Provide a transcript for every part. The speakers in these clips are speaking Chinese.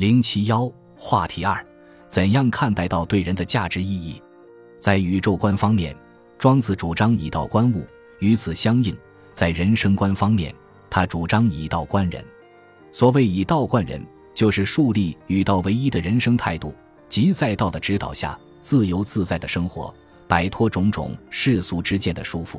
零七幺话题二：怎样看待道对人的价值意义？在宇宙观方面，庄子主张以道观物，与此相应，在人生观方面，他主张以道观人。所谓以道观人，就是树立与道为一的人生态度，即在道的指导下，自由自在的生活，摆脱种种世俗之见的束缚。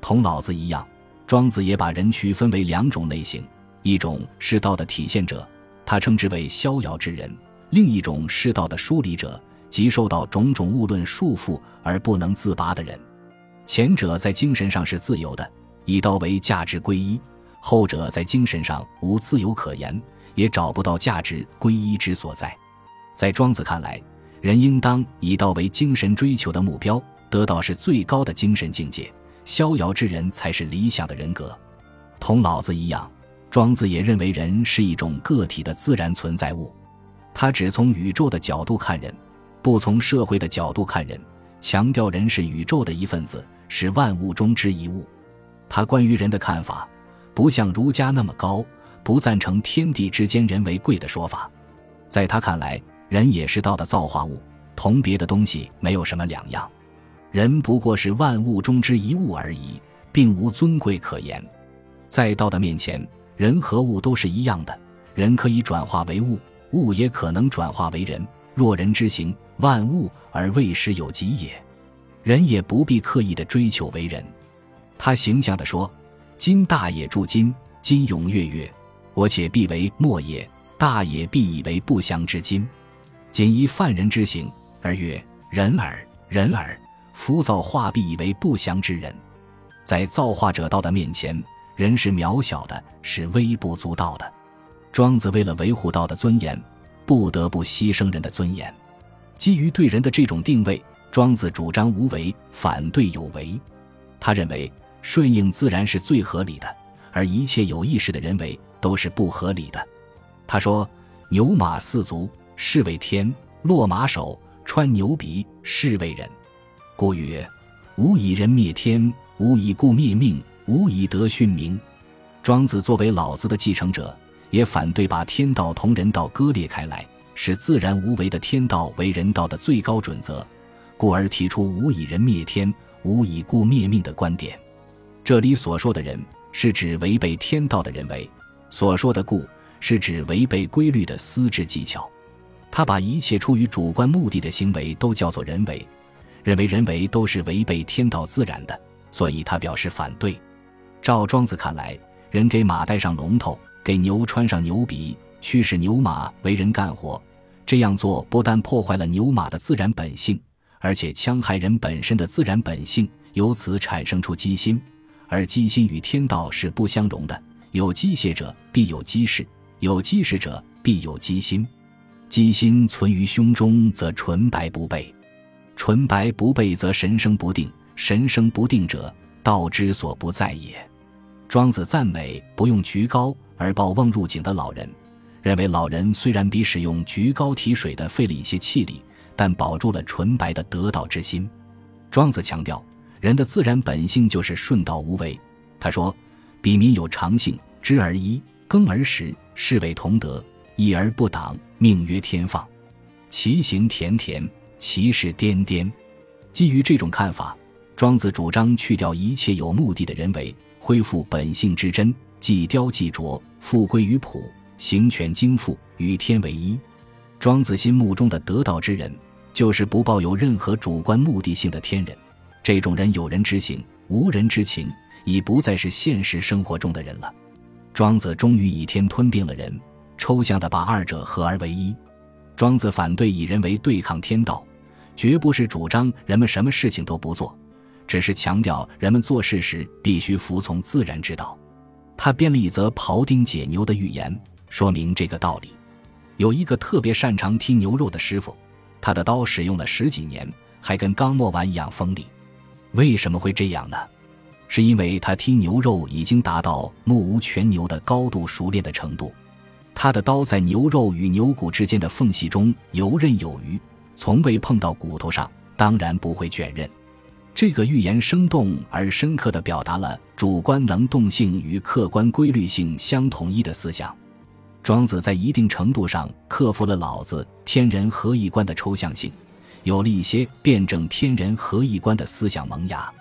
同老子一样，庄子也把人区分为两种类型：一种是道的体现者。他称之为逍遥之人，另一种世道的疏离者，即受到种种物论束缚而不能自拔的人。前者在精神上是自由的，以道为价值归一；后者在精神上无自由可言，也找不到价值归一之所在。在庄子看来，人应当以道为精神追求的目标，得道是最高的精神境界，逍遥之人才是理想的人格。同老子一样。庄子也认为人是一种个体的自然存在物，他只从宇宙的角度看人，不从社会的角度看人，强调人是宇宙的一份子，是万物中之一物。他关于人的看法，不像儒家那么高，不赞成天地之间人为贵的说法。在他看来，人也是道的造化物，同别的东西没有什么两样，人不过是万物中之一物而已，并无尊贵可言。在道的面前。人和物都是一样的，人可以转化为物，物也可能转化为人。若人之行，万物而未始有极也。人也不必刻意的追求为人。他形象地说：“今大也助今，今永月月，我且必为末也；大也必以为不祥之今。仅依犯人之行而曰人耳，人耳。夫造化必以为不祥之人，在造化者道的面前。”人是渺小的，是微不足道的。庄子为了维护道的尊严，不得不牺牲人的尊严。基于对人的这种定位，庄子主张无为，反对有为。他认为顺应自然是最合理的，而一切有意识的人为都是不合理的。他说：“牛马四足，是为天；落马首，穿牛鼻，是为人。故曰：吾以人灭天，吾以故灭命。”无以得训名。庄子作为老子的继承者，也反对把天道同人道割裂开来，使自然无为的天道为人道的最高准则，故而提出“无以人灭天，无以故灭命”的观点。这里所说的人，是指违背天道的人为；所说的故，是指违背规律的私之技巧。他把一切出于主观目的的行为都叫做人为，认为人为都是违背天道自然的，所以他表示反对。照庄子看来，人给马戴上龙头，给牛穿上牛鼻，驱使牛马为人干活，这样做不但破坏了牛马的自然本性，而且戕害人本身的自然本性，由此产生出机心，而机心与天道是不相容的。有机械者必有机势，有机势者必有机心。机心存于胸中，则纯白不备；纯白不备，则神生不定。神生不定者，道之所不在也。庄子赞美不用菊膏而抱瓮入井的老人，认为老人虽然比使用菊膏提水的费了一些气力，但保住了纯白的得道之心。庄子强调，人的自然本性就是顺道无为。他说：“彼民有常性，知而一，耕而食，是谓同德；义而不党，命曰天放。其行恬恬，其事颠颠。”基于这种看法，庄子主张去掉一切有目的的人为。恢复本性之真，即雕即琢，复归于朴，行权经复，与天为一。庄子心目中的得道之人，就是不抱有任何主观目的性的天人。这种人有人之行，无人之情，已不再是现实生活中的人了。庄子终于以天吞并了人，抽象的把二者合而为一。庄子反对以人为对抗天道，绝不是主张人们什么事情都不做。只是强调人们做事时必须服从自然之道。他编了一则庖丁解牛的寓言，说明这个道理。有一个特别擅长剔牛肉的师傅，他的刀使用了十几年，还跟刚磨完一样锋利。为什么会这样呢？是因为他剔牛肉已经达到目无全牛的高度熟练的程度。他的刀在牛肉与牛骨之间的缝隙中游刃有余，从未碰到骨头上，当然不会卷刃。这个寓言生动而深刻地表达了主观能动性与客观规律性相统一的思想。庄子在一定程度上克服了老子天人合一观的抽象性，有了一些辩证天人合一观的思想萌芽。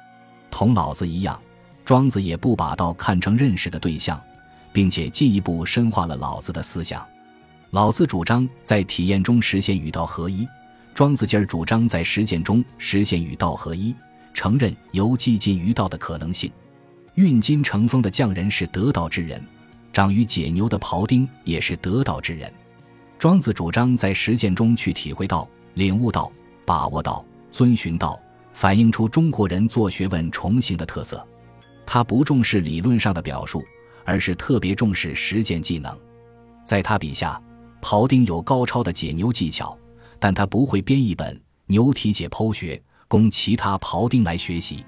同老子一样，庄子也不把道看成认识的对象，并且进一步深化了老子的思想。老子主张在体验中实现与道合一，庄子今儿主张在实践中实现与道合一，承认由寂进于道的可能性。运金成风的匠人是得道之人，长于解牛的庖丁也是得道之人。庄子主张在实践中去体会道、领悟道、把握道、遵循道，反映出中国人做学问重行的特色。他不重视理论上的表述，而是特别重视实践技能。在他笔下，庖丁有高超的解牛技巧，但他不会编一本《牛体解剖学》供其他庖丁来学习。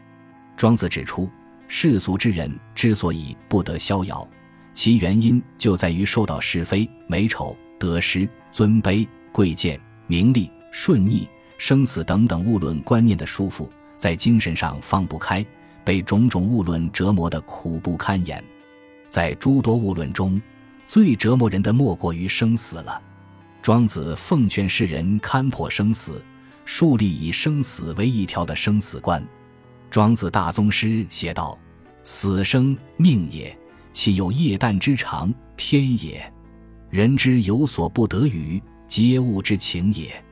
庄子指出。世俗之人之所以不得逍遥，其原因就在于受到是非、美丑、得失、尊卑、贵贱、名利、顺逆、生死等等物论观念的束缚，在精神上放不开，被种种物论折磨得苦不堪言。在诸多物论中，最折磨人的莫过于生死了。庄子奉劝世人看破生死，树立以生死为一条的生死观。庄子大宗师写道：“死生命也，岂有夜旦之长？天也。人之有所不得与，皆物之情也。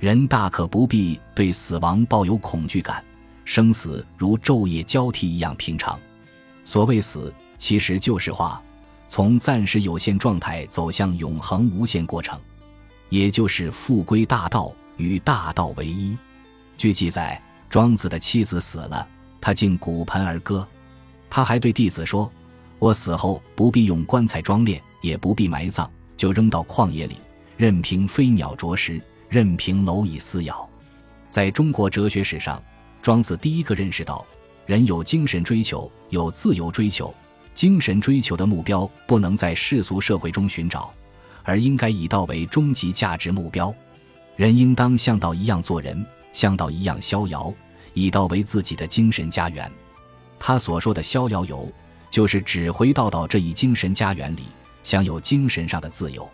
人大可不必对死亡抱有恐惧感，生死如昼夜交替一样平常。所谓死，其实就是化，从暂时有限状态走向永恒无限过程，也就是复归大道，与大道为一。据记载。”庄子的妻子死了，他竟骨盆而歌。他还对弟子说：“我死后不必用棺材装殓，也不必埋葬，就扔到旷野里，任凭飞鸟啄食，任凭蝼蚁撕咬。”在中国哲学史上，庄子第一个认识到，人有精神追求，有自由追求。精神追求的目标不能在世俗社会中寻找，而应该以道为终极价值目标。人应当像道一样做人。像道一样逍遥，以道为自己的精神家园。他所说的逍遥游，就是指回到道这一精神家园里，享有精神上的自由。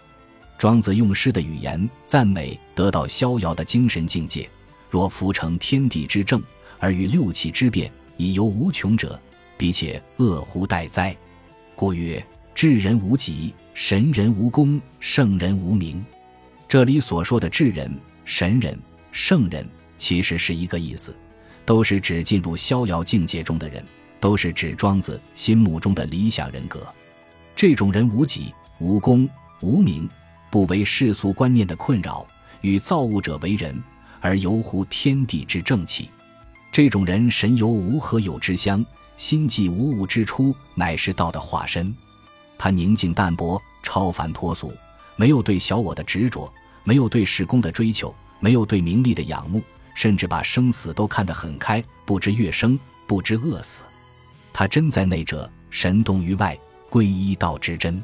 庄子用诗的语言赞美得到逍遥的精神境界。若夫成天地之正，而与六气之变，以游无穷者，彼且恶乎待哉？故曰：智人无极，神人无功，圣人无名。这里所说的智人、神人、圣人。其实是一个意思，都是指进入逍遥境界中的人，都是指庄子心目中的理想人格。这种人无己、无功、无名，不为世俗观念的困扰，与造物者为人，而游乎天地之正气。这种人神游无何有之乡，心寂无物之初，乃是道的化身。他宁静淡泊，超凡脱俗，没有对小我的执着，没有对世功的追求，没有对名利的仰慕。甚至把生死都看得很开，不知乐生，不知饿死。他真在内者，神动于外，归一道之真，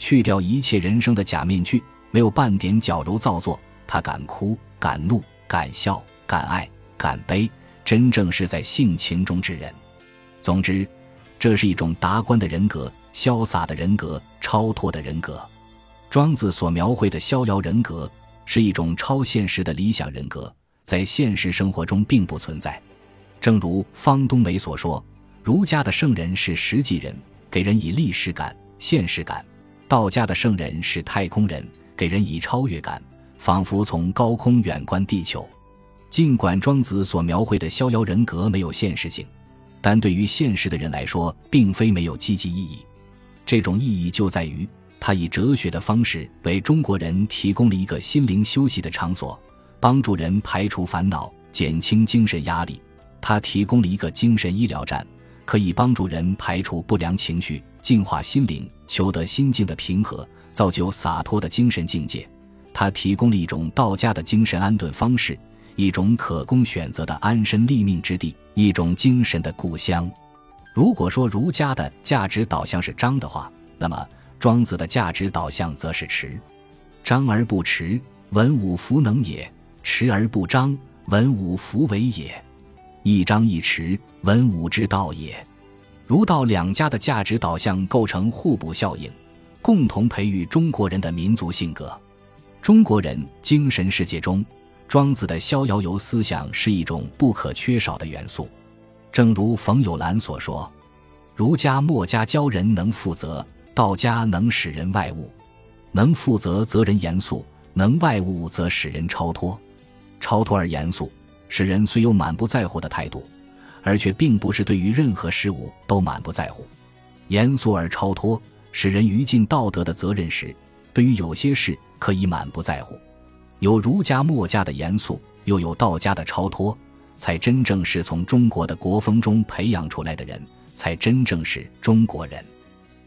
去掉一切人生的假面具，没有半点矫揉造作。他敢哭，敢怒，敢笑，敢爱，敢悲，真正是在性情中之人。总之，这是一种达观的人格，潇洒的人格，超脱的人格。庄子所描绘的逍遥人格，是一种超现实的理想人格。在现实生活中并不存在，正如方东梅所说，儒家的圣人是实际人，给人以历史感、现实感；道家的圣人是太空人，给人以超越感，仿佛从高空远观地球。尽管庄子所描绘的逍遥人格没有现实性，但对于现实的人来说，并非没有积极意义。这种意义就在于，他以哲学的方式为中国人提供了一个心灵休息的场所。帮助人排除烦恼，减轻精神压力。他提供了一个精神医疗站，可以帮助人排除不良情绪，净化心灵，求得心境的平和，造就洒脱的精神境界。他提供了一种道家的精神安顿方式，一种可供选择的安身立命之地，一种精神的故乡。如果说儒家的价值导向是张的话，那么庄子的价值导向则是持。张而不持，文武弗能也。持而不张，文武弗为也；一张一弛，文武之道也。儒道两家的价值导向构成互补效应，共同培育中国人的民族性格。中国人精神世界中，庄子的逍遥游思想是一种不可缺少的元素。正如冯友兰所说：“儒家墨家教人能负责，道家能使人外物。能负责则人严肃，能外物则使人超脱。超脱而严肃，使人虽有满不在乎的态度，而却并不是对于任何事物都满不在乎。严肃而超脱，使人于尽道德的责任时，对于有些事可以满不在乎。有儒家墨家的严肃，又有道家的超脱。”才真正是从中国的国风中培养出来的人，才真正是中国人。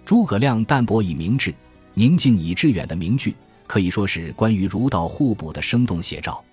诸葛亮淡泊以明志，宁静以致远的名句，可以说是关于儒道互补的生动写照。